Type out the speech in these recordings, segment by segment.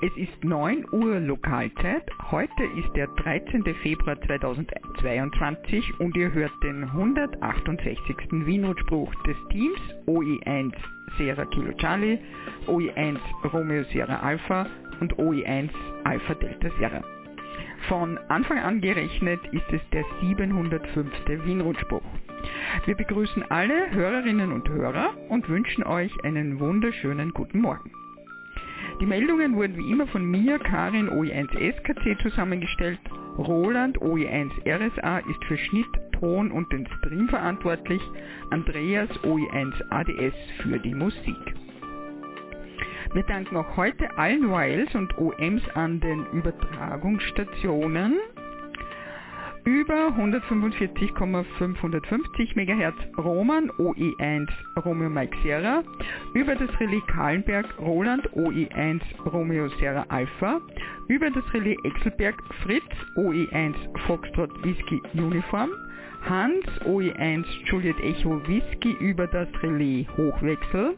Es ist 9 Uhr Lokalzeit. Heute ist der 13. Februar 2022 und ihr hört den 168. Wienrutspruch des Teams OE1 Sierra Kilo Charlie, OE1 Romeo Sierra Alpha und OE1 Alpha Delta Sierra. Von Anfang an gerechnet ist es der 705. Wienrutspruch. Wir begrüßen alle Hörerinnen und Hörer und wünschen euch einen wunderschönen guten Morgen. Die Meldungen wurden wie immer von mir, Karin OE1 SKC zusammengestellt. Roland OE1 RSA ist für Schnitt, Ton und den Stream verantwortlich. Andreas OE1 ADS für die Musik. Wir danken auch heute allen Wiles und OMs an den Übertragungsstationen über 145,550 MHz Roman OE1 Romeo Mike Sierra, über das Relais Kahlenberg Roland OE1 Romeo Sierra Alpha, über das Relais Exelberg Fritz OE1 Foxtrot Whisky Uniform, Hans OE1 Juliet Echo Whisky über das Relais Hochwechsel,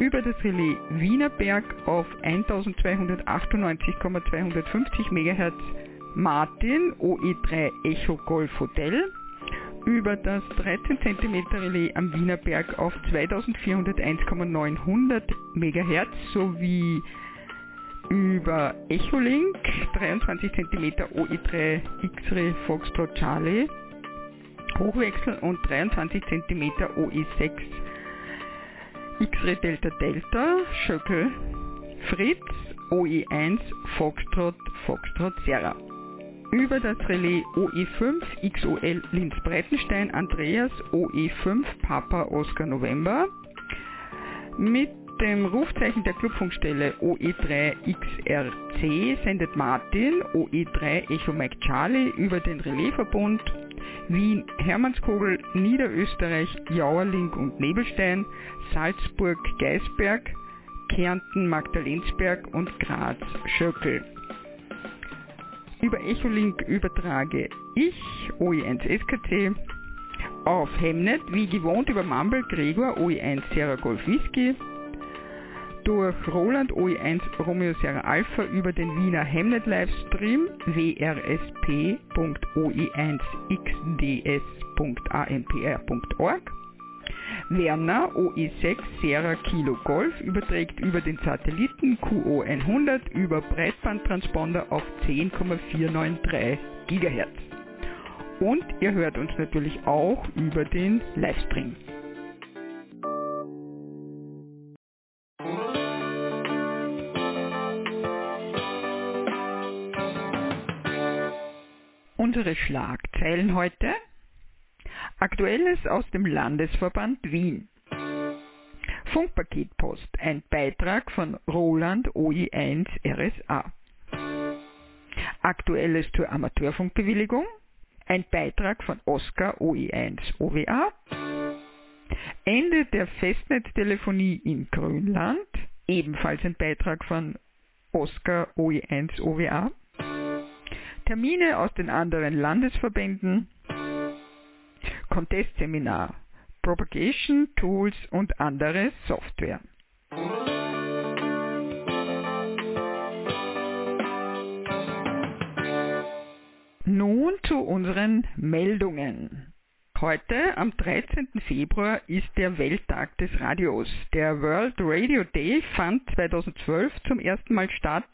über das Relais Wienerberg auf 1298,250 MHz Martin OE3 Echo Golf Hotel über das 13 cm Relais am Wienerberg auf 2401,900 MHz sowie über Echolink 23 cm OE3 X-Ray Foxtrot Charlie Hochwechsel und 23 cm OE6 X-Ray Delta Delta Schöckel Fritz OE1 Foxtrot Foxtrot Sierra über das Relais OE5 XOL Linz Breitenstein Andreas OE5 Papa Oscar November mit dem Rufzeichen der Clubfunkstelle OE3 XRC sendet Martin OE3 Echo Mike Charlie über den Relaisverbund Wien Hermannskogel, Niederösterreich, Jauerling und Nebelstein, Salzburg Geisberg, Kärnten Magdalensberg und Graz Schöckel. Über Echolink übertrage ich, OE1 SKC, auf Hemnet, wie gewohnt über Mumble Gregor OE1 Sierra Golf Whisky, durch Roland OE1 Romeo Sierra Alpha über den Wiener Hemnet Livestream wrsp.oe1xds.ampr.org Werner OE6 Sierra Kilo Golf überträgt über den Satelliten QO100 über Breitbandtransponder auf 10,493 GHz. Und ihr hört uns natürlich auch über den Livestream. Unsere Schlagzeilen heute Aktuelles aus dem Landesverband Wien. Funkpaketpost, ein Beitrag von Roland OI1 RSA. Aktuelles zur Amateurfunkbewilligung, ein Beitrag von Oscar OI1 OWA. Ende der Festnetztelefonie in Grönland, ebenfalls ein Beitrag von Oscar OI1 OWA. Termine aus den anderen Landesverbänden, Contest-Seminar, Propagation Tools und andere Software. Nun zu unseren Meldungen. Heute, am 13. Februar, ist der Welttag des Radios. Der World Radio Day fand 2012 zum ersten Mal statt.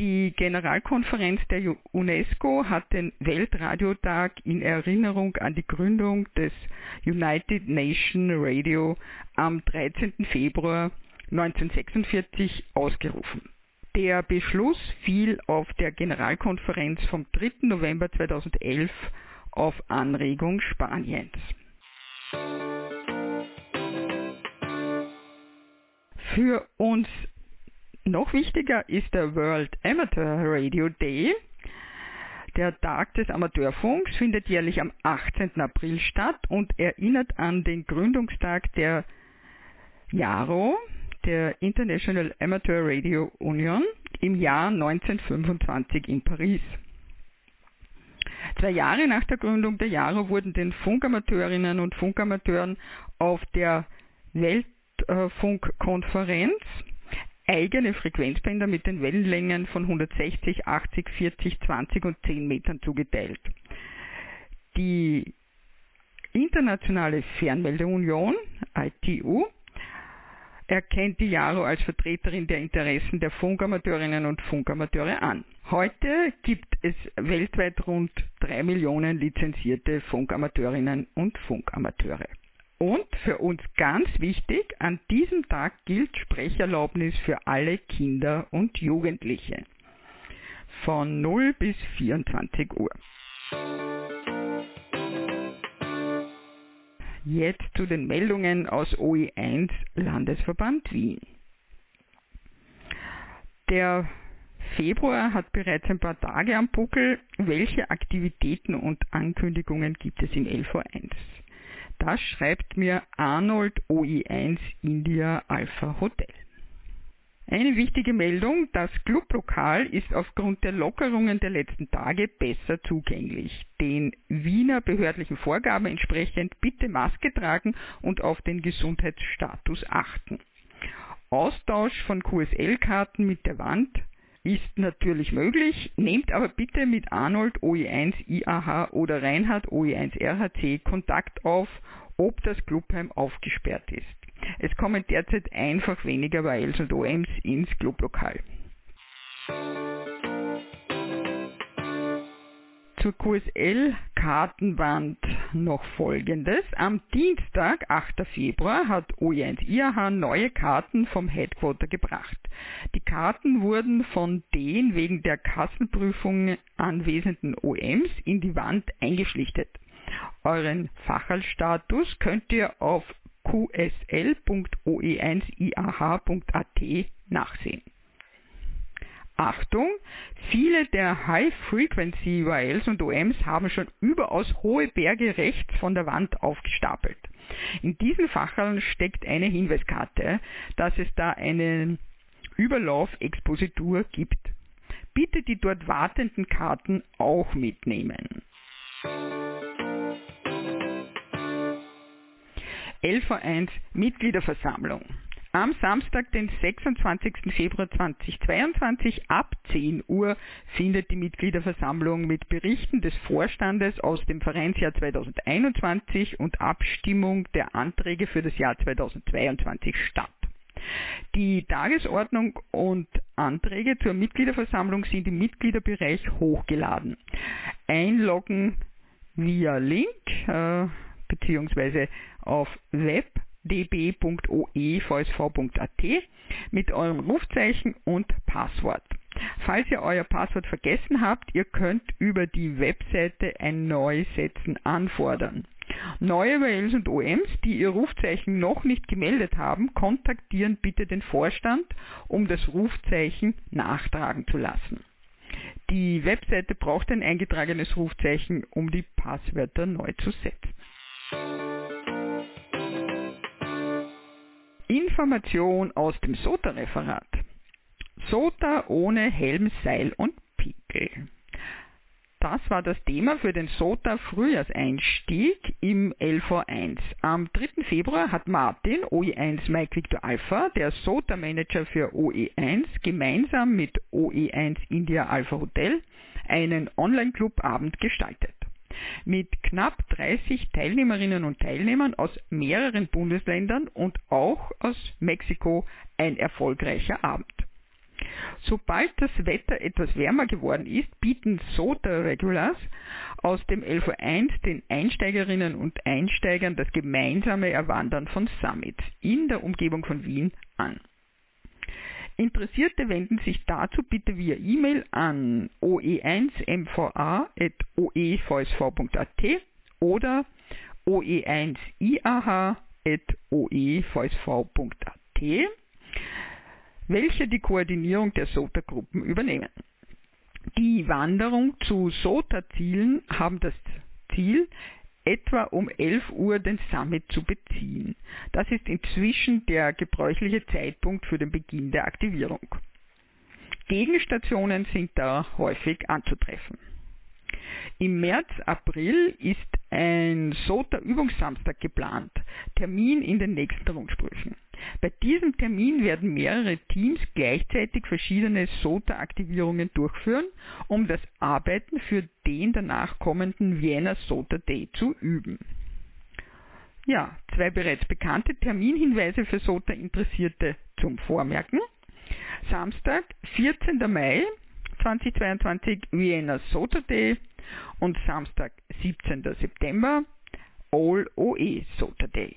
Die Generalkonferenz der UNESCO hat den Weltradiotag in Erinnerung an die Gründung des United Nations Radio am 13. Februar 1946 ausgerufen. Der Beschluss fiel auf der Generalkonferenz vom 3. November 2011 auf Anregung Spaniens. Für uns noch wichtiger ist der World Amateur Radio Day. Der Tag des Amateurfunks findet jährlich am 18. April statt und erinnert an den Gründungstag der JARO, der International Amateur Radio Union, im Jahr 1925 in Paris. Zwei Jahre nach der Gründung der JARO wurden den Funkamateurinnen und Funkamateuren auf der Weltfunkkonferenz eigene Frequenzbänder mit den Wellenlängen von 160, 80, 40, 20 und 10 Metern zugeteilt. Die Internationale Fernmeldeunion, ITU, erkennt die JARO als Vertreterin der Interessen der Funkamateurinnen und Funkamateure an. Heute gibt es weltweit rund drei Millionen lizenzierte Funkamateurinnen und Funkamateure. Und für uns ganz wichtig, an diesem Tag gilt Sprecherlaubnis für alle Kinder und Jugendliche von 0 bis 24 Uhr. Jetzt zu den Meldungen aus OE1 Landesverband Wien. Der Februar hat bereits ein paar Tage am Buckel. Welche Aktivitäten und Ankündigungen gibt es im LV1? Das schreibt mir Arnold OE1 India Alpha Hotel. Eine wichtige Meldung, das Clublokal ist aufgrund der Lockerungen der letzten Tage besser zugänglich. Den Wiener behördlichen Vorgaben entsprechend bitte Maske tragen und auf den Gesundheitsstatus achten. Austausch von QSL-Karten mit der Wand ist natürlich möglich, nehmt aber bitte mit Arnold OE1 IAH oder Reinhard OE1 RHC Kontakt auf, ob das Clubheim aufgesperrt ist. Es kommen derzeit einfach weniger Wiles und OMs ins Clublokal. Zur QSL-Kartenwand noch folgendes. Am Dienstag, 8. Februar, hat OE1 IAH neue Karten vom Headquarter gebracht. Die Karten wurden von den wegen der Kassenprüfung anwesenden OMs in die Wand eingeschlichtet. Euren Fachalstatus könnt ihr auf qsl.oe1iah.at nachsehen. Achtung, viele der High-Frequency Rails und OMs haben schon überaus hohe Berge rechts von der Wand aufgestapelt. In diesen Facheln steckt eine Hinweiskarte, dass es da eine Überlaufexpositur gibt. Bitte die dort wartenden Karten auch mitnehmen. LV1 Mitgliederversammlung. Am Samstag, den 26. Februar 2022 ab 10 Uhr findet die Mitgliederversammlung mit Berichten des Vorstandes aus dem Vereinsjahr 2021 und Abstimmung der Anträge für das Jahr 2022 statt. Die Tagesordnung und Anträge zur Mitgliederversammlung sind im Mitgliederbereich hochgeladen. Einloggen via Link äh, bzw. auf web db.oevsv.at mit eurem Rufzeichen und Passwort. Falls ihr euer Passwort vergessen habt, ihr könnt über die Webseite ein neues setzen anfordern. Neue WLs und OMs, die ihr Rufzeichen noch nicht gemeldet haben, kontaktieren bitte den Vorstand, um das Rufzeichen nachtragen zu lassen. Die Webseite braucht ein eingetragenes Rufzeichen, um die Passwörter neu zu setzen. Information aus dem SOTA-Referat. SOTA ohne Helm, Seil und Pickel. Das war das Thema für den SOTA Frühjahrseinstieg im LV1. Am 3. Februar hat Martin, OE1 Mike Victor Alpha, der SOTA Manager für OE1, gemeinsam mit OE1 India Alpha Hotel einen Online-Club-Abend gestaltet mit knapp 30 Teilnehmerinnen und Teilnehmern aus mehreren Bundesländern und auch aus Mexiko ein erfolgreicher Abend. Sobald das Wetter etwas wärmer geworden ist, bieten SOTA Regulars aus dem LV1 den Einsteigerinnen und Einsteigern das gemeinsame Erwandern von Summits in der Umgebung von Wien an. Interessierte wenden sich dazu bitte via E-Mail an oe1mva.oevsv.at oder oe1iah.oevsv.at, welche die Koordinierung der SOTA-Gruppen übernehmen. Die Wanderung zu SOTA-Zielen haben das Ziel, etwa um 11 Uhr den Summit zu beziehen. Das ist inzwischen der gebräuchliche Zeitpunkt für den Beginn der Aktivierung. Gegenstationen sind da häufig anzutreffen. Im März, April ist ein SOTA-Übungssamstag geplant, Termin in den nächsten Rundsprüchen. Bei diesem Termin werden mehrere Teams gleichzeitig verschiedene SOTA-Aktivierungen durchführen, um das Arbeiten für den danach kommenden Vienna SOTA Day zu üben. Ja, zwei bereits bekannte Terminhinweise für SOTA-Interessierte zum Vormerken. Samstag, 14. Mai 2022 Vienna SOTA Day und Samstag, 17. September All OE SOTA Day.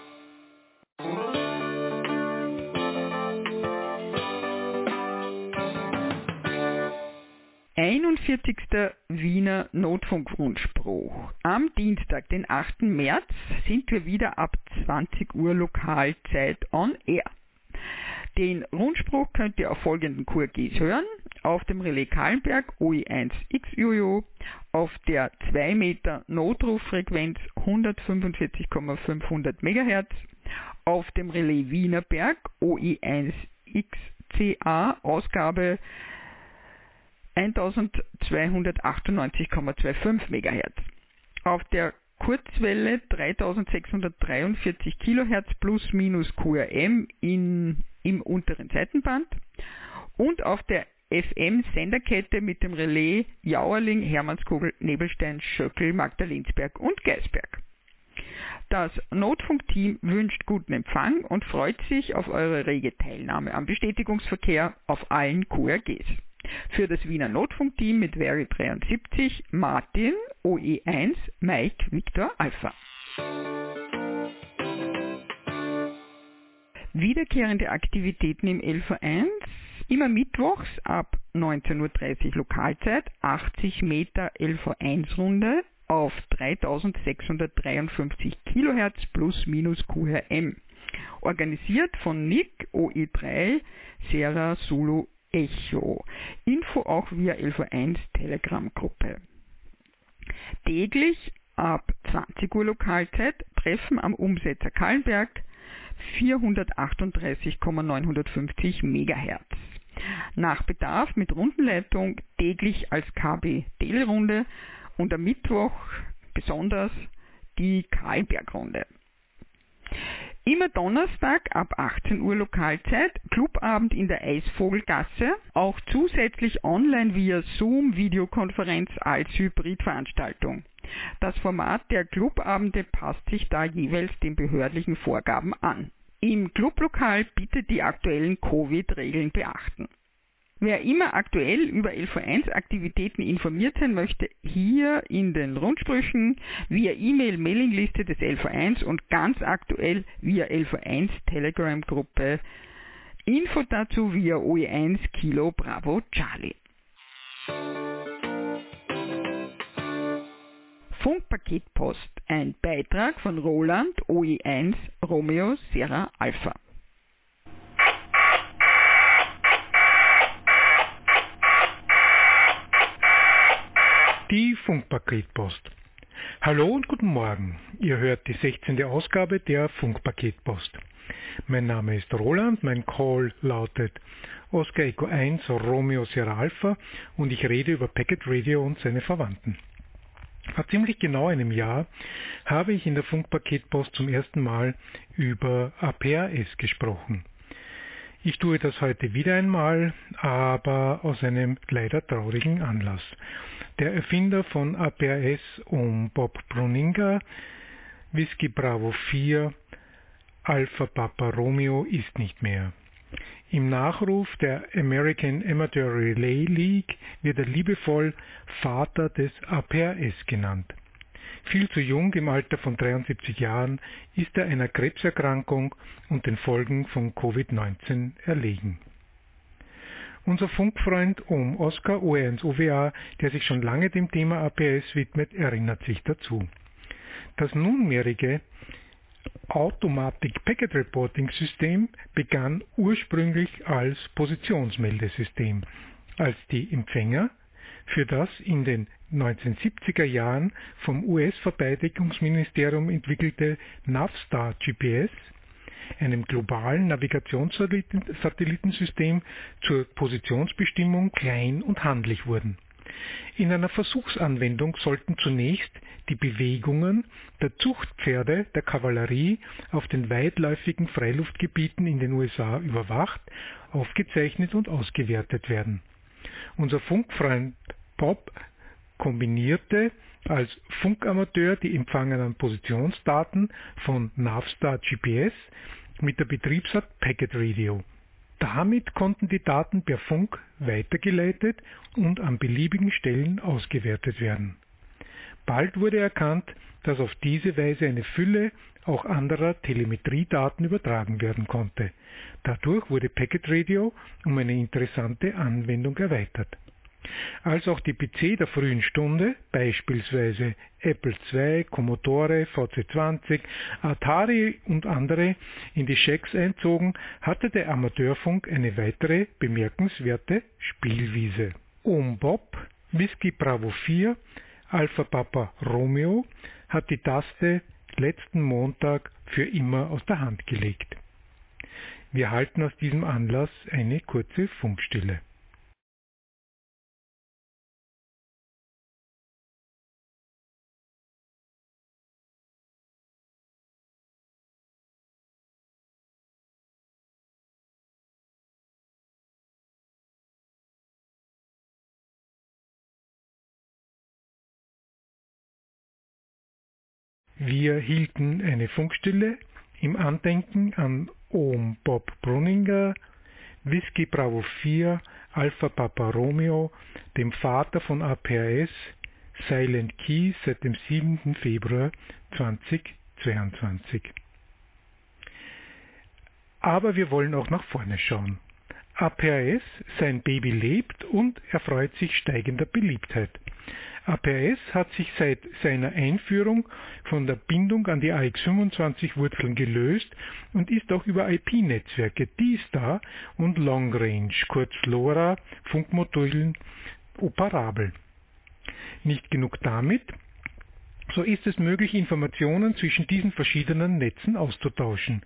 41. Wiener Notfunkrundspruch. Am Dienstag, den 8. März, sind wir wieder ab 20 Uhr Lokalzeit on air. Den Rundspruch könnt ihr auf folgenden QRGs hören. Auf dem Relais Kahlenberg OI1XUU, auf der 2 Meter Notrufrequenz 145,500 MHz, auf dem Relais Wienerberg OI1XCA Ausgabe 1298,25 MHz. Auf der Kurzwelle 3643 kHz plus minus QRM in, im unteren Seitenband und auf der FM-Senderkette mit dem Relais Jauerling, Hermannskogel, Nebelstein, Schöckel, Magdalensberg und Geisberg. Das Notfunkteam wünscht guten Empfang und freut sich auf eure rege Teilnahme am Bestätigungsverkehr auf allen QRGs. Für das Wiener Notfunkteam mit Veri 73 Martin OE1 Mike Victor Alpha. Wiederkehrende Aktivitäten im LV1 immer mittwochs ab 19.30 Uhr Lokalzeit 80 Meter LV1 Runde auf 3653 kHz plus minus QRM. Organisiert von Nick OE3 Sierra Zulu Echo. Info auch via 11.1 Telegram-Gruppe. Täglich ab 20 Uhr Lokalzeit Treffen am Umsetzer Kallenberg 438,950 MHz. Nach Bedarf mit Rundenleitung täglich als KB Telerunde und am Mittwoch besonders die Karlbergrunde. Immer Donnerstag ab 18 Uhr Lokalzeit, Clubabend in der Eisvogelgasse, auch zusätzlich online via Zoom Videokonferenz als Hybridveranstaltung. Das Format der Clubabende passt sich da jeweils den behördlichen Vorgaben an. Im Clublokal bitte die aktuellen Covid-Regeln beachten. Wer immer aktuell über LV1-Aktivitäten informiert sein möchte, hier in den Rundsprüchen via E-Mail Mailingliste des LV1 und ganz aktuell via LV1 Telegram-Gruppe. Info dazu via OE1 Kilo Bravo Charlie. Funkpaketpost, ein Beitrag von Roland OE1 Romeo Sierra Alpha. Die Funkpaketpost. Hallo und guten Morgen. Ihr hört die 16. Ausgabe der Funkpaketpost. Mein Name ist Roland, mein Call lautet Oscar Echo 1 Romeo Sierra Alpha und ich rede über Packet Radio und seine Verwandten. Vor ziemlich genau einem Jahr habe ich in der Funkpaketpost zum ersten Mal über APRS gesprochen. Ich tue das heute wieder einmal, aber aus einem leider traurigen Anlass. Der Erfinder von APRS um Bob Bruninga, Whisky Bravo 4, Alpha Papa Romeo ist nicht mehr. Im Nachruf der American Amateur Relay League wird er liebevoll Vater des APRS genannt. Viel zu jung, im Alter von 73 Jahren, ist er einer Krebserkrankung und den Folgen von Covid-19 erlegen. Unser Funkfreund um Oscar OE1 OWA, der sich schon lange dem Thema APS widmet, erinnert sich dazu. Das nunmehrige Automatic Packet Reporting System begann ursprünglich als Positionsmeldesystem, als die Empfänger für das in den 1970er Jahren vom US-Verteidigungsministerium entwickelte Navstar GPS, einem globalen Navigationssatellitensystem zur Positionsbestimmung klein und handlich wurden. In einer Versuchsanwendung sollten zunächst die Bewegungen der Zuchtpferde der Kavallerie auf den weitläufigen Freiluftgebieten in den USA überwacht, aufgezeichnet und ausgewertet werden. Unser Funkfreund Bob kombinierte als Funkamateur die empfangenen Positionsdaten von Navstar GPS mit der Betriebsart Packet Radio. Damit konnten die Daten per Funk weitergeleitet und an beliebigen Stellen ausgewertet werden. Bald wurde erkannt, dass auf diese Weise eine Fülle auch anderer Telemetriedaten übertragen werden konnte. Dadurch wurde Packet Radio um eine interessante Anwendung erweitert. Als auch die PC der frühen Stunde, beispielsweise Apple II, Commodore, VC20, Atari und andere, in die Schecks einzogen, hatte der Amateurfunk eine weitere bemerkenswerte Spielwiese. Um Bob, Whisky Bravo 4, Alpha Papa Romeo hat die Taste letzten Montag für immer aus der Hand gelegt. Wir halten aus diesem Anlass eine kurze Funkstille. Wir hielten eine Funkstille im Andenken an Ohm Bob Brunninger, Whisky Bravo 4, Alpha Papa Romeo, dem Vater von APRS, Silent Key seit dem 7. Februar 2022. Aber wir wollen auch nach vorne schauen. APRS, sein Baby lebt und erfreut sich steigender Beliebtheit. APS hat sich seit seiner Einführung von der Bindung an die AX25-Wurzeln gelöst und ist auch über IP-Netzwerke D-Star und Long Range, kurz LoRa, Funkmodulen operabel. Nicht genug damit, so ist es möglich, Informationen zwischen diesen verschiedenen Netzen auszutauschen.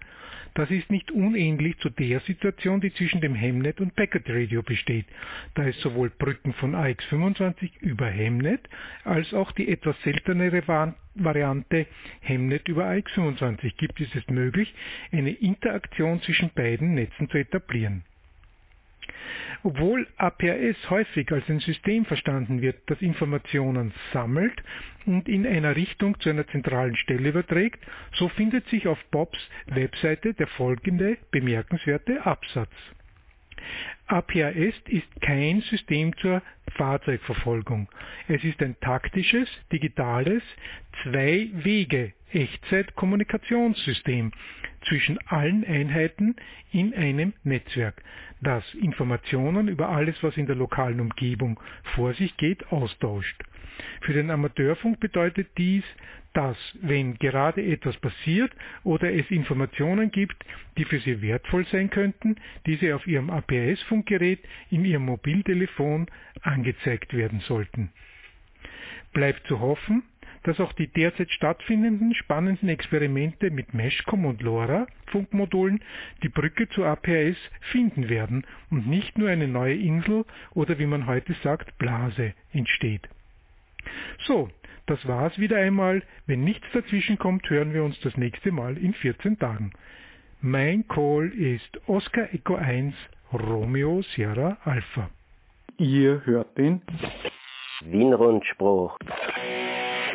Das ist nicht unähnlich zu der Situation, die zwischen dem Hemnet und Packet Radio besteht, da es sowohl Brücken von AX25 über Hemnet als auch die etwas seltenere Variante Hemnet über AX25 gibt, ist es möglich, eine Interaktion zwischen beiden Netzen zu etablieren. Obwohl APRS häufig als ein System verstanden wird, das Informationen sammelt und in einer Richtung zu einer zentralen Stelle überträgt, so findet sich auf Bobs Webseite der folgende bemerkenswerte Absatz. APRS ist kein System zur Fahrzeugverfolgung. Es ist ein taktisches, digitales, Zwei-Wege-Echtzeit-Kommunikationssystem zwischen allen Einheiten in einem Netzwerk, das Informationen über alles, was in der lokalen Umgebung vor sich geht, austauscht. Für den Amateurfunk bedeutet dies, dass, wenn gerade etwas passiert oder es Informationen gibt, die für Sie wertvoll sein könnten, diese auf Ihrem APS-Funkgerät in Ihrem Mobiltelefon angezeigt werden sollten. Bleibt zu hoffen, dass auch die derzeit stattfindenden spannenden Experimente mit Meshcom und LoRa Funkmodulen die Brücke zu APS finden werden und nicht nur eine neue Insel oder wie man heute sagt Blase entsteht. So, das war's wieder einmal. Wenn nichts dazwischen kommt, hören wir uns das nächste Mal in 14 Tagen. Mein Call ist Oscar Echo 1 Romeo Sierra Alpha. Ihr hört den Wien-Rundspruch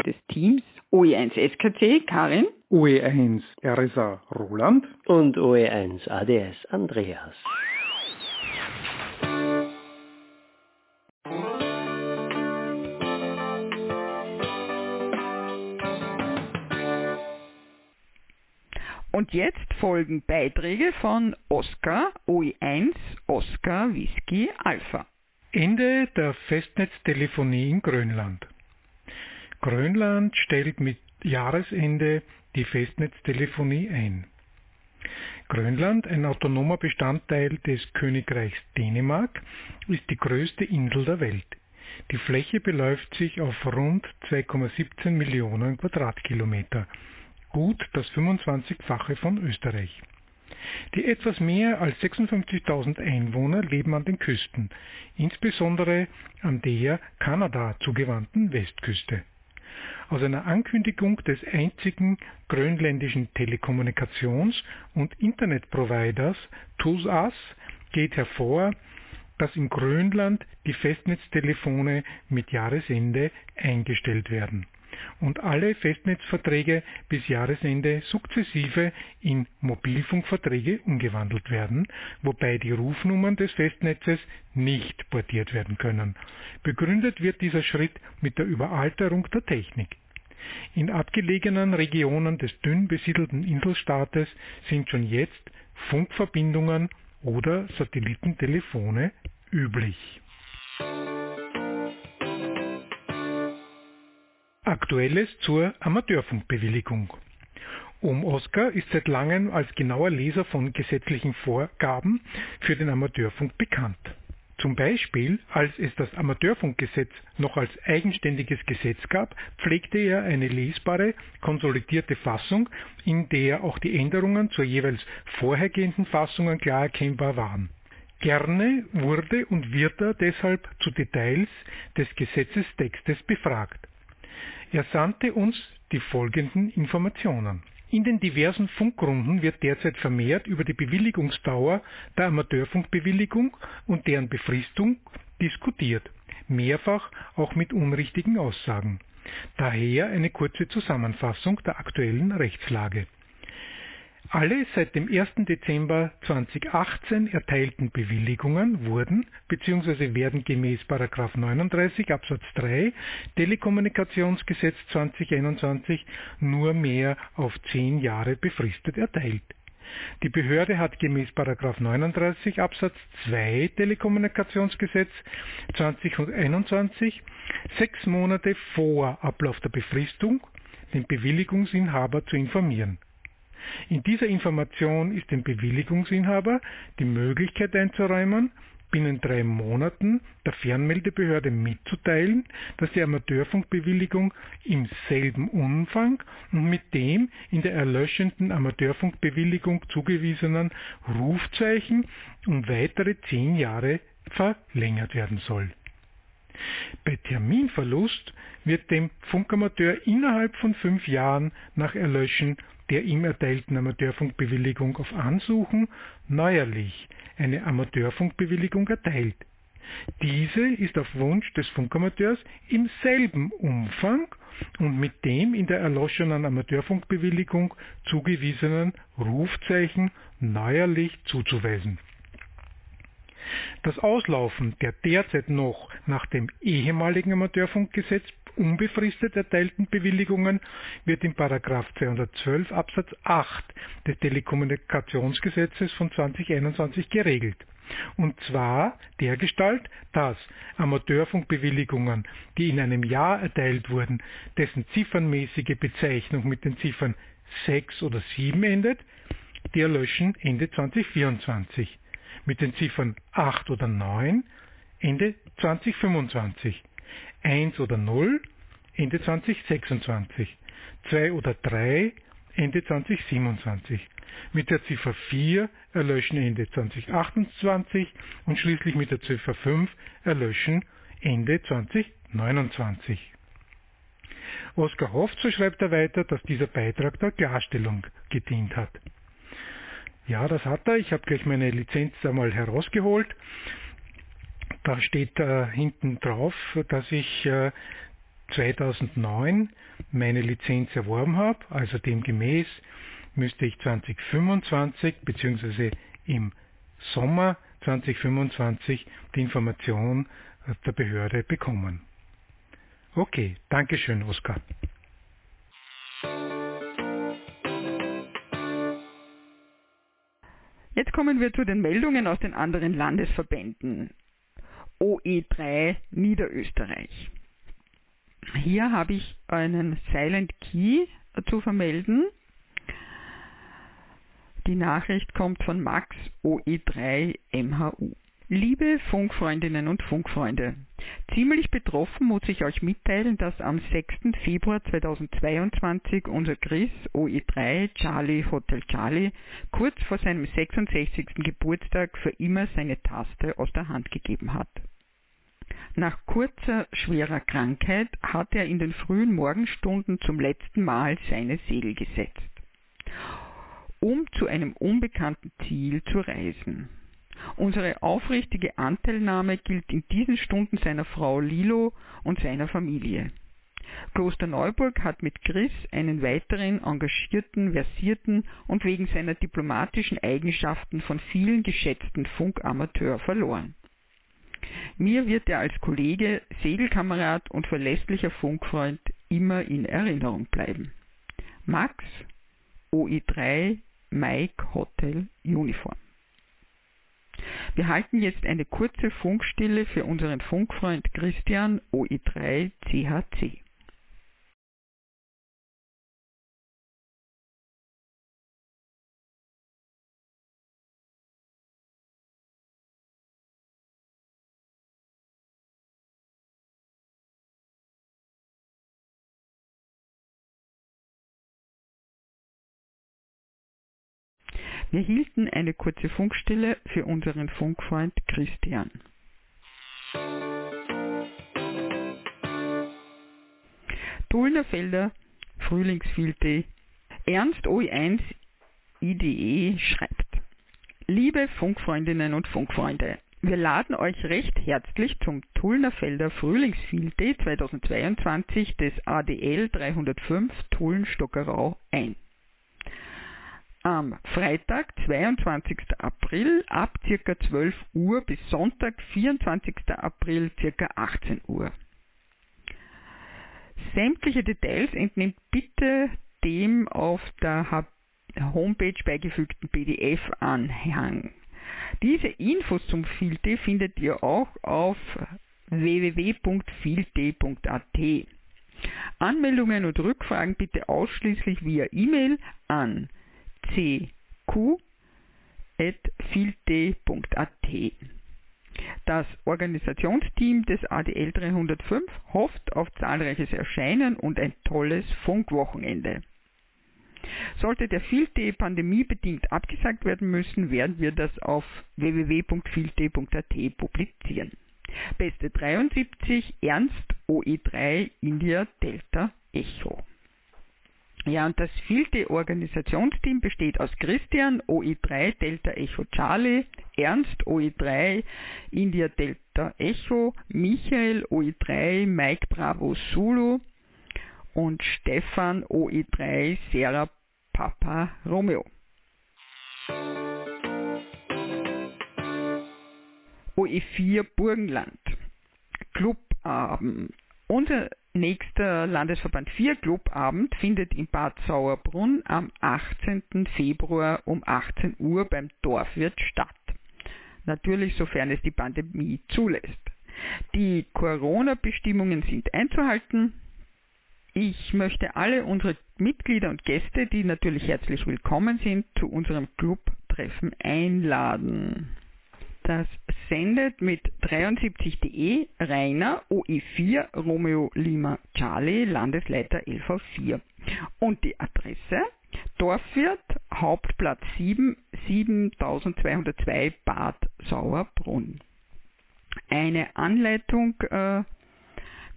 des Teams OE1 SKC Karin, OE1 RSA Roland und OE1 ADS Andreas. Und jetzt folgen Beiträge von Oscar OE1 Oscar Whisky Alpha. Ende der Festnetztelefonie in Grönland. Grönland stellt mit Jahresende die Festnetztelefonie ein. Grönland, ein autonomer Bestandteil des Königreichs Dänemark, ist die größte Insel der Welt. Die Fläche beläuft sich auf rund 2,17 Millionen Quadratkilometer, gut das 25-fache von Österreich. Die etwas mehr als 56.000 Einwohner leben an den Küsten, insbesondere an der Kanada zugewandten Westküste. Aus einer Ankündigung des einzigen grönländischen Telekommunikations- und Internetproviders TUSAS geht hervor, dass in Grönland die Festnetztelefone mit Jahresende eingestellt werden und alle Festnetzverträge bis Jahresende sukzessive in Mobilfunkverträge umgewandelt werden, wobei die Rufnummern des Festnetzes nicht portiert werden können. Begründet wird dieser Schritt mit der Überalterung der Technik. In abgelegenen Regionen des dünn besiedelten Inselstaates sind schon jetzt Funkverbindungen oder Satellitentelefone üblich. Aktuelles zur Amateurfunkbewilligung. Um Oskar ist seit langem als genauer Leser von gesetzlichen Vorgaben für den Amateurfunk bekannt. Zum Beispiel, als es das Amateurfunkgesetz noch als eigenständiges Gesetz gab, pflegte er eine lesbare, konsolidierte Fassung, in der auch die Änderungen zur jeweils vorhergehenden Fassungen klar erkennbar waren. Gerne wurde und wird er deshalb zu Details des Gesetzestextes befragt. Er sandte uns die folgenden Informationen. In den diversen Funkrunden wird derzeit vermehrt über die Bewilligungsdauer der Amateurfunkbewilligung und deren Befristung diskutiert, mehrfach auch mit unrichtigen Aussagen. Daher eine kurze Zusammenfassung der aktuellen Rechtslage. Alle seit dem 1. Dezember 2018 erteilten Bewilligungen wurden bzw. werden gemäß 39 Absatz 3 Telekommunikationsgesetz 2021 nur mehr auf zehn Jahre befristet erteilt. Die Behörde hat gemäß 39 Absatz 2 Telekommunikationsgesetz 2021 sechs Monate vor Ablauf der Befristung den Bewilligungsinhaber zu informieren in dieser Information ist dem Bewilligungsinhaber die Möglichkeit einzuräumen, binnen drei Monaten der Fernmeldebehörde mitzuteilen, dass die Amateurfunkbewilligung im selben Umfang und mit dem in der erlöschenden Amateurfunkbewilligung zugewiesenen Rufzeichen um weitere zehn Jahre verlängert werden soll. Bei Terminverlust wird dem Funkamateur innerhalb von fünf Jahren nach Erlöschen der ihm erteilten Amateurfunkbewilligung auf Ansuchen neuerlich eine Amateurfunkbewilligung erteilt. Diese ist auf Wunsch des Funkamateurs im selben Umfang und mit dem in der erloschenen Amateurfunkbewilligung zugewiesenen Rufzeichen neuerlich zuzuweisen. Das Auslaufen der derzeit noch nach dem ehemaligen Amateurfunkgesetz unbefristet erteilten Bewilligungen wird in 212 Absatz 8 des Telekommunikationsgesetzes von 2021 geregelt. Und zwar dergestalt, dass Amateurfunkbewilligungen, die in einem Jahr erteilt wurden, dessen ziffernmäßige Bezeichnung mit den Ziffern 6 oder 7 endet, die erlöschen Ende 2024. Mit den Ziffern 8 oder 9 Ende 2025. 1 oder 0 Ende 2026, 2 oder 3 Ende 2027. Mit der Ziffer 4 erlöschen Ende 2028 und schließlich mit der Ziffer 5 erlöschen Ende 2029. Oskar Hoff, so schreibt er weiter, dass dieser Beitrag der Klarstellung gedient hat. Ja, das hat er. Ich habe gleich meine Lizenz einmal herausgeholt. Da steht äh, hinten drauf, dass ich äh, 2009 meine Lizenz erworben habe, also demgemäß müsste ich 2025 bzw. im Sommer 2025 die Information der Behörde bekommen. Okay, Dankeschön, Oskar. Jetzt kommen wir zu den Meldungen aus den anderen Landesverbänden. OE3 Niederösterreich. Hier habe ich einen Silent Key zu vermelden. Die Nachricht kommt von Max OE3 MHU. Liebe Funkfreundinnen und Funkfreunde, ziemlich betroffen muss ich euch mitteilen, dass am 6. Februar 2022 unser Chris OE3 Charlie Hotel Charlie kurz vor seinem 66. Geburtstag für immer seine Taste aus der Hand gegeben hat. Nach kurzer, schwerer Krankheit hat er in den frühen Morgenstunden zum letzten Mal seine Segel gesetzt, um zu einem unbekannten Ziel zu reisen. Unsere aufrichtige Anteilnahme gilt in diesen Stunden seiner Frau Lilo und seiner Familie. Klosterneuburg hat mit Chris einen weiteren engagierten, versierten und wegen seiner diplomatischen Eigenschaften von vielen geschätzten Funkamateur verloren. Mir wird er als Kollege, Segelkamerad und verlässlicher Funkfreund immer in Erinnerung bleiben. Max, OE3, Mike Hotel Uniform. Wir halten jetzt eine kurze Funkstille für unseren Funkfreund Christian OE3 Wir hielten eine kurze Funkstille für unseren Funkfreund Christian. Tullnerfelder Frühlingsfilde Ernst OE1 IDE schreibt Liebe Funkfreundinnen und Funkfreunde, wir laden euch recht herzlich zum Tullnerfelder Frühlingsfilde 2022 des ADL 305 Tullen-Stockerau ein am Freitag, 22. April ab ca. 12 Uhr bis Sonntag, 24. April ca. 18 Uhr. Sämtliche Details entnehmt bitte dem auf der Homepage beigefügten PDF-Anhang. Diese Infos zum Filte findet ihr auch auf www.filte.at. Anmeldungen und Rückfragen bitte ausschließlich via E-Mail an cq.filte.at. Das Organisationsteam des ADL 305 hofft auf zahlreiches Erscheinen und ein tolles Funkwochenende. Sollte der Filte pandemiebedingt abgesagt werden müssen, werden wir das auf www.filte.at publizieren. Beste 73 Ernst OE3 India Delta Echo. Ja, und das vierte Organisationsteam besteht aus Christian, OI3 Delta Echo Charlie, Ernst, OI3 India Delta Echo, Michael, OI3 Mike Bravo Zulu und Stefan, OI3 Sierra Papa Romeo. OE4 Burgenland. Clubabend. Unser nächster Landesverband 4 Clubabend findet in Bad Sauerbrunn am 18. Februar um 18 Uhr beim Dorfwirt statt. Natürlich sofern es die Pandemie zulässt. Die Corona-Bestimmungen sind einzuhalten. Ich möchte alle unsere Mitglieder und Gäste, die natürlich herzlich willkommen sind, zu unserem Clubtreffen einladen. Das sendet mit 73.de Rainer OE4 Romeo Lima Charlie Landesleiter LV4 und die Adresse Dorfwirt Hauptplatz 7 7202 Bad Sauerbrunn. Eine Anleitung, äh,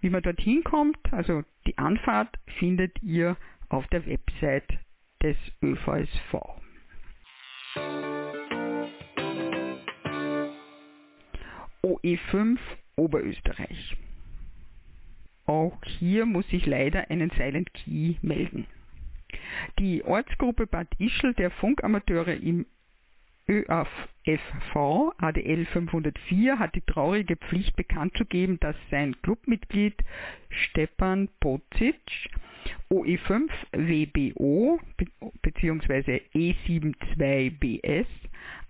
wie man dorthin kommt, also die Anfahrt findet ihr auf der Website des ÖVSV. OE5 Oberösterreich. Auch hier muss ich leider einen Silent Key melden. Die Ortsgruppe Bad Ischl der Funkamateure im ÖAFV ADL 504 hat die traurige Pflicht bekannt zu geben, dass sein Clubmitglied Stepan Bocic OE5 WBO bzw. E72BS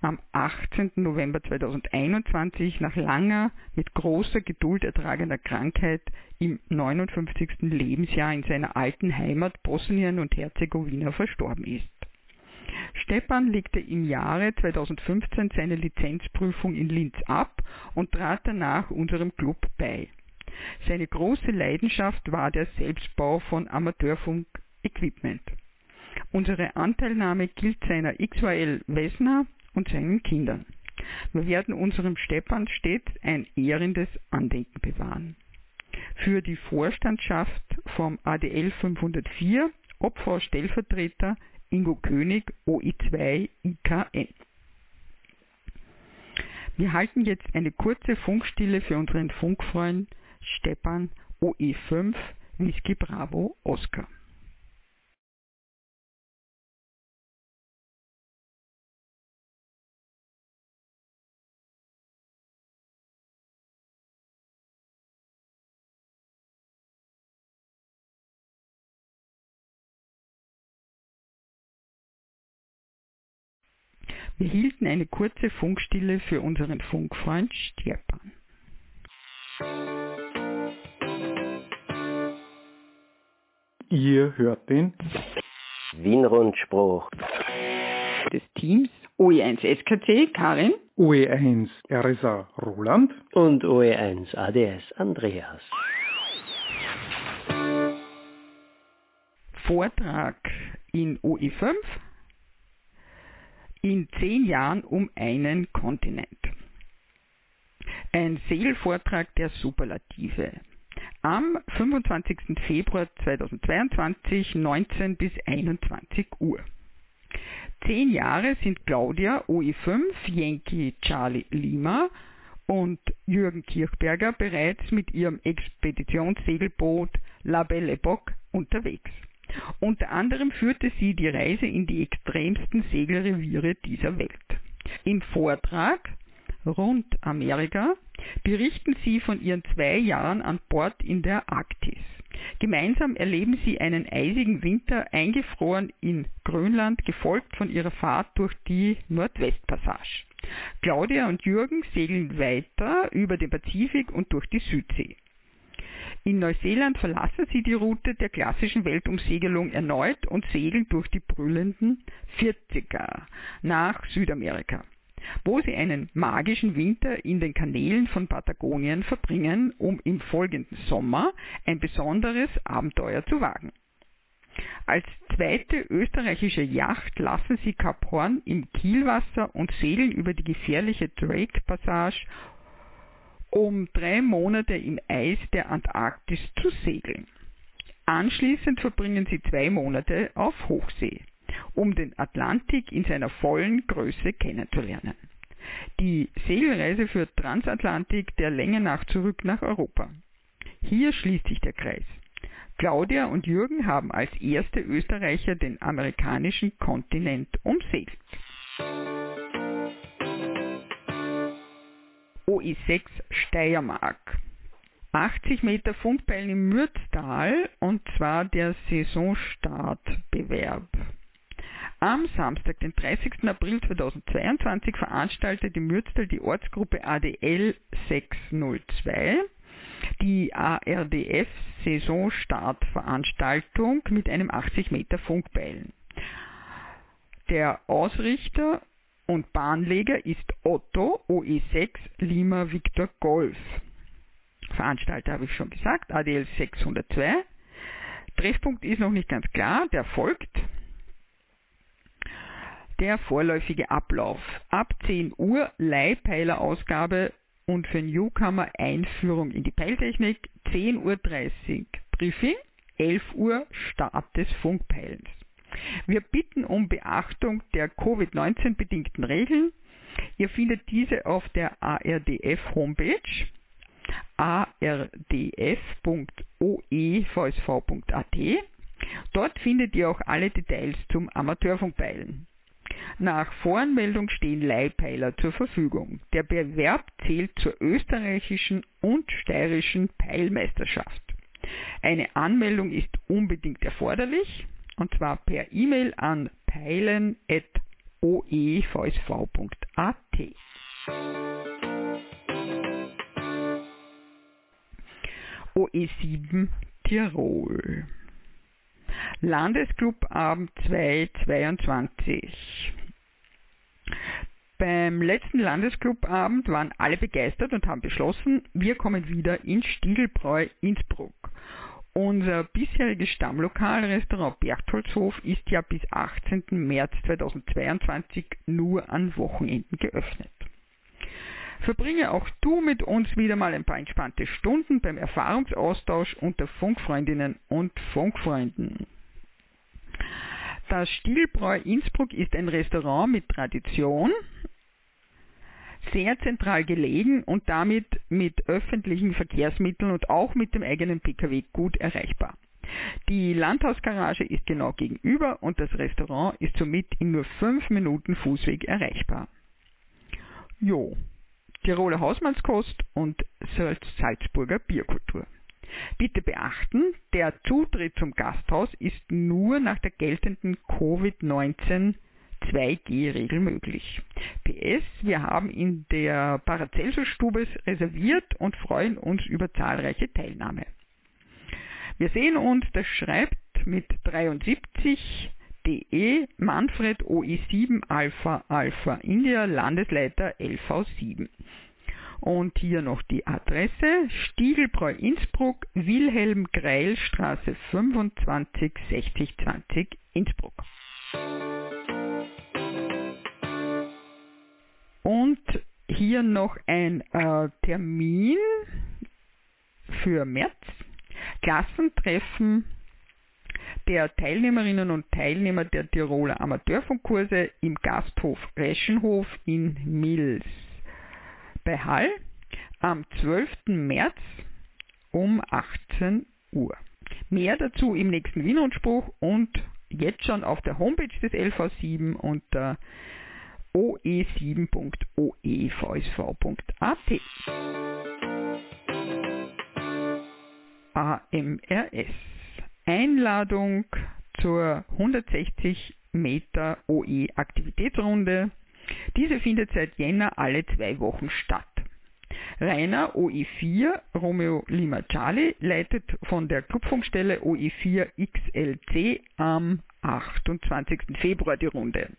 am 18. November 2021 nach langer, mit großer Geduld ertragener Krankheit im 59. Lebensjahr in seiner alten Heimat Bosnien und Herzegowina verstorben ist. Stepan legte im Jahre 2015 seine Lizenzprüfung in Linz ab und trat danach unserem Club bei. Seine große Leidenschaft war der Selbstbau von Amateurfunk-Equipment. Unsere Anteilnahme gilt seiner XYL Vesna und seinen Kindern. Wir werden unserem Stepan stets ein ehrendes Andenken bewahren. Für die Vorstandschaft vom ADL 504 Obfrau Stellvertreter Ingo König OI2 IKN. Wir halten jetzt eine kurze Funkstille für unseren Funkfreund Stepan OE5 Whisky Bravo Oscar. Wir hielten eine kurze Funkstille für unseren Funkfreund Stepan. Ihr hört den Wienrundspruch des Teams OE1 SKC Karin, OE1 RSA Roland und OE1 ADS Andreas. Vortrag in OE5 in zehn Jahren um einen Kontinent. Ein Segelvortrag der Superlative. Am 25. Februar 2022, 19 bis 21 Uhr. Zehn Jahre sind Claudia OE5, Yankee Charlie Lima und Jürgen Kirchberger bereits mit ihrem Expeditionssegelboot La Belle Epoque unterwegs. Unter anderem führte sie die Reise in die extremsten Segelreviere dieser Welt. Im Vortrag rund Amerika berichten sie von ihren zwei Jahren an Bord in der Arktis. Gemeinsam erleben sie einen eisigen Winter eingefroren in Grönland, gefolgt von ihrer Fahrt durch die Nordwestpassage. Claudia und Jürgen segeln weiter über den Pazifik und durch die Südsee. In Neuseeland verlassen sie die Route der klassischen Weltumsegelung erneut und segeln durch die brüllenden 40er nach Südamerika, wo sie einen magischen Winter in den Kanälen von Patagonien verbringen, um im folgenden Sommer ein besonderes Abenteuer zu wagen. Als zweite österreichische Yacht lassen sie Kap Horn im Kielwasser und segeln über die gefährliche Drake-Passage um drei Monate im Eis der Antarktis zu segeln. Anschließend verbringen sie zwei Monate auf Hochsee, um den Atlantik in seiner vollen Größe kennenzulernen. Die Segelreise führt transatlantik der Länge nach zurück nach Europa. Hier schließt sich der Kreis. Claudia und Jürgen haben als erste Österreicher den amerikanischen Kontinent umsegelt. OE6 Steiermark. 80 Meter Funkbeilen im Mürztal und zwar der Saisonstartbewerb. Am Samstag, den 30. April 2022, veranstaltet im Mürztal die Ortsgruppe ADL 602 die ARDF Saisonstartveranstaltung mit einem 80 Meter Funkbeilen. Der Ausrichter und Bahnleger ist Otto OE6 Lima Victor Golf. Veranstalter habe ich schon gesagt, ADL 602. Treffpunkt ist noch nicht ganz klar, der folgt. Der vorläufige Ablauf. Ab 10 Uhr Leihpeilerausgabe und für Newcomer Einführung in die Peiltechnik. 10.30 Uhr Briefing, 11 Uhr Start des Funkpeilens. Wir bitten um Beachtung der Covid-19 bedingten Regeln. Ihr findet diese auf der ARDF Homepage ardf.oevsv.at. Dort findet ihr auch alle Details zum Amateurfunkpeilen. Nach Voranmeldung stehen Leihpeiler zur Verfügung. Der Bewerb zählt zur österreichischen und steirischen Peilmeisterschaft. Eine Anmeldung ist unbedingt erforderlich und zwar per E-Mail an peilen.oevsv.at. OE7 Tirol. Landesclubabend 2022. Beim letzten Landesclubabend waren alle begeistert und haben beschlossen, wir kommen wieder ins Stiegelbräu Innsbruck. Unser bisheriges Stammlokal Restaurant Berchtoldshof ist ja bis 18. März 2022 nur an Wochenenden geöffnet. Verbringe auch du mit uns wieder mal ein paar entspannte Stunden beim Erfahrungsaustausch unter Funkfreundinnen und Funkfreunden. Das Stilbräu Innsbruck ist ein Restaurant mit Tradition, sehr zentral gelegen und damit mit öffentlichen Verkehrsmitteln und auch mit dem eigenen Pkw gut erreichbar. Die Landhausgarage ist genau gegenüber und das Restaurant ist somit in nur 5 Minuten Fußweg erreichbar. Jo, Tiroler Hausmannskost und Salzburger Bierkultur. Bitte beachten, der Zutritt zum Gasthaus ist nur nach der geltenden Covid-19 2G-Regel möglich. PS, wir haben in der Paracelsus-Stube reserviert und freuen uns über zahlreiche Teilnahme. Wir sehen uns, das schreibt mit 73 DE Manfred OE7 Alpha Alpha India Landesleiter LV7. Und hier noch die Adresse Stiegelbräu Innsbruck, Wilhelm Greil Straße 25 6020 Innsbruck. Und hier noch ein äh, Termin für März. Klassentreffen der Teilnehmerinnen und Teilnehmer der Tiroler Amateurfunkkurse im Gasthof Reschenhof in Mills bei Hall am 12. März um 18 Uhr. Mehr dazu im nächsten Wienrundspruch und jetzt schon auf der Homepage des LV7 unter oe7.oevsv.at. AMRS. Einladung zur 160 Meter OE Aktivitätsrunde. Diese findet seit Jänner alle zwei Wochen statt. Rainer OE4 Romeo Lima Charlie leitet von der Clubfunkstelle OE4 XLC am 28. Februar die Runde.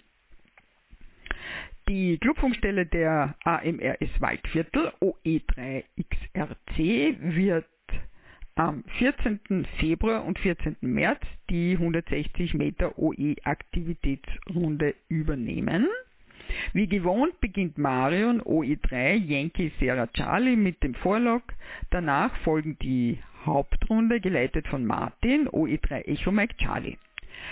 Die Clubfunkstelle der AMRS Waldviertel OE3XRC wird am 14. Februar und 14. März die 160 Meter OE Aktivitätsrunde übernehmen. Wie gewohnt beginnt Marion OE3 Yankee Sierra Charlie mit dem Vorlog. Danach folgen die Hauptrunde geleitet von Martin OE3 Echo Mike Charlie.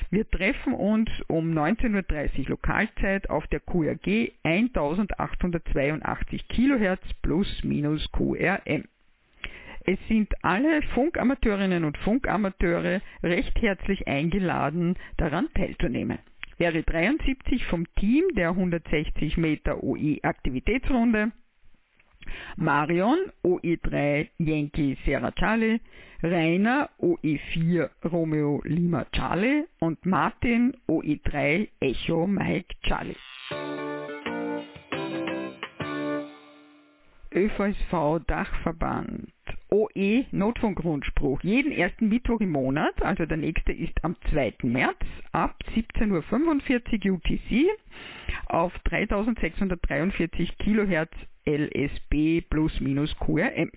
Wir treffen uns um 19.30 Uhr Lokalzeit auf der QRG 1882 kHz plus minus QRM. Es sind alle Funkamateurinnen und Funkamateure recht herzlich eingeladen, daran teilzunehmen. Wäre 73 vom Team der 160 Meter OE Aktivitätsrunde, Marion OE3 Yankee Sierra Charlie, Rainer OE4 Romeo Lima Charlie. Und Martin OE3 Echo Mike Charlie. ÖVSV Dachverband OE Notfunkrundspruch. Jeden ersten Mittwoch im Monat, also der nächste ist am 2. März ab 17.45 Uhr UTC auf 3643 kHz LSB plus minus QRM.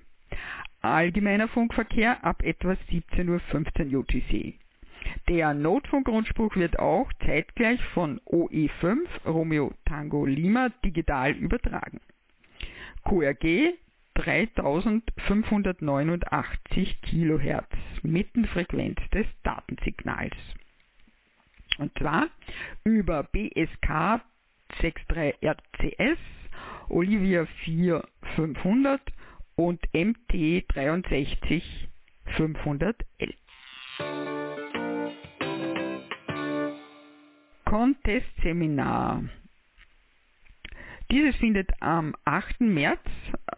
Allgemeiner Funkverkehr ab etwa 17.15 Uhr UTC. Der Notfunkgrundspruch wird auch zeitgleich von OE5 Romeo Tango Lima digital übertragen. QRG 3589 kHz Mittenfrequenz des Datensignals. Und zwar über BSK 63 RCS, Olivia 4500 und MT 63 500L. Contest-Seminar dieses findet am 8. März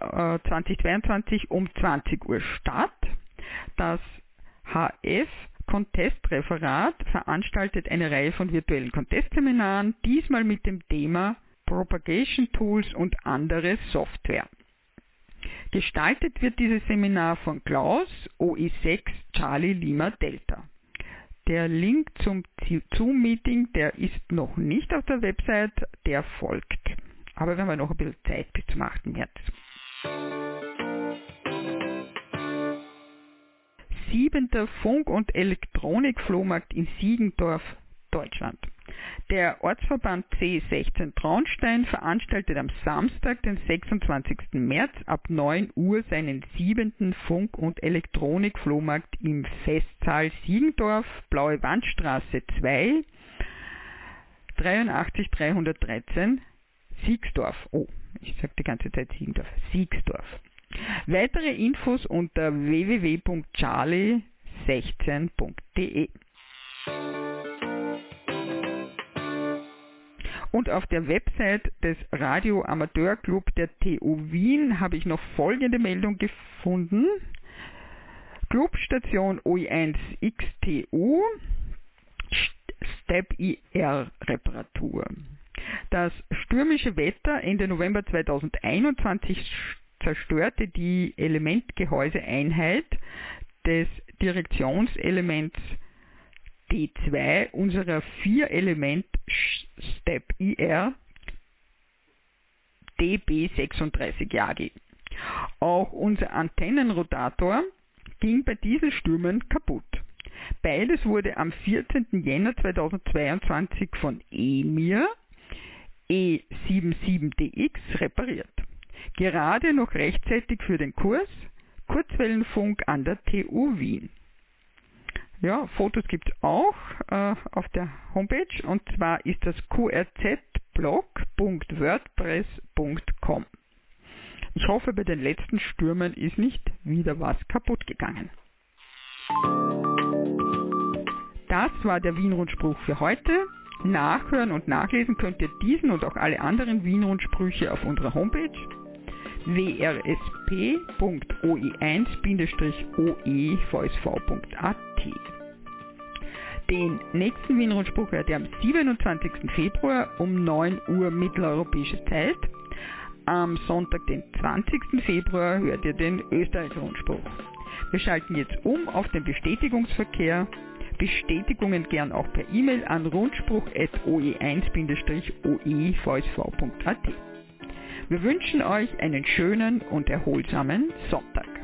äh, 2022 um 20 Uhr statt. Das HF Contest-Referat veranstaltet eine Reihe von virtuellen Contest-Seminaren, diesmal mit dem Thema Propagation Tools und andere Software. Gestaltet wird dieses Seminar von Klaus OE6 Charlie Lima Delta. Der Link zum Zoom-Meeting, der ist noch nicht auf der Website, der folgt. Aber wir haben noch ein bisschen Zeit bis zum 8. März. Siebenter Funk- und Elektronikflohmarkt in Siegendorf, Deutschland. Der Ortsverband C16 Traunstein veranstaltet am Samstag, den 26. März ab 9 Uhr seinen siebenten Funk- und Elektronikflohmarkt im Festsaal Siegendorf, Blaue Wandstraße 2, 83 313, Siegsdorf. Oh, ich sage die ganze Zeit Siegendorf. Siegsdorf. Weitere Infos unter www.charlie16.de. Und auf der Website des Radio Amateur Club der TU Wien habe ich noch folgende Meldung gefunden. Clubstation OI1XTU Step IR Reparatur. Das stürmische Wetter Ende November 2021 zerstörte die Elementgehäuseeinheit des Direktionselements D2 unserer 4-Element Step IR DB36 JAGI. Auch unser Antennenrotator ging bei diesen Stürmen kaputt. Beides wurde am 14. Jänner 2022 von EMIR E77DX repariert. Gerade noch rechtzeitig für den Kurs Kurzwellenfunk an der TU Wien. Ja, Fotos gibt es auch äh, auf der Homepage und zwar ist das qrzblog.wordpress.com. Ich hoffe, bei den letzten Stürmen ist nicht wieder was kaputt gegangen. Das war der Wien-Rundspruch für heute. Nachhören und nachlesen könnt ihr diesen und auch alle anderen Wien-Rundsprüche auf unserer Homepage wrsp.oi1-oevsv.at. Den nächsten Wien-Rundspruch hört ihr am 27. Februar um 9 Uhr mitteleuropäische Zeit. Am Sonntag, den 20. Februar, hört ihr den Österreich-Rundspruch. Wir schalten jetzt um auf den Bestätigungsverkehr. Bestätigungen gern auch per E-Mail an rundspruch.oe1-oevsv.at. Wir wünschen euch einen schönen und erholsamen Sonntag.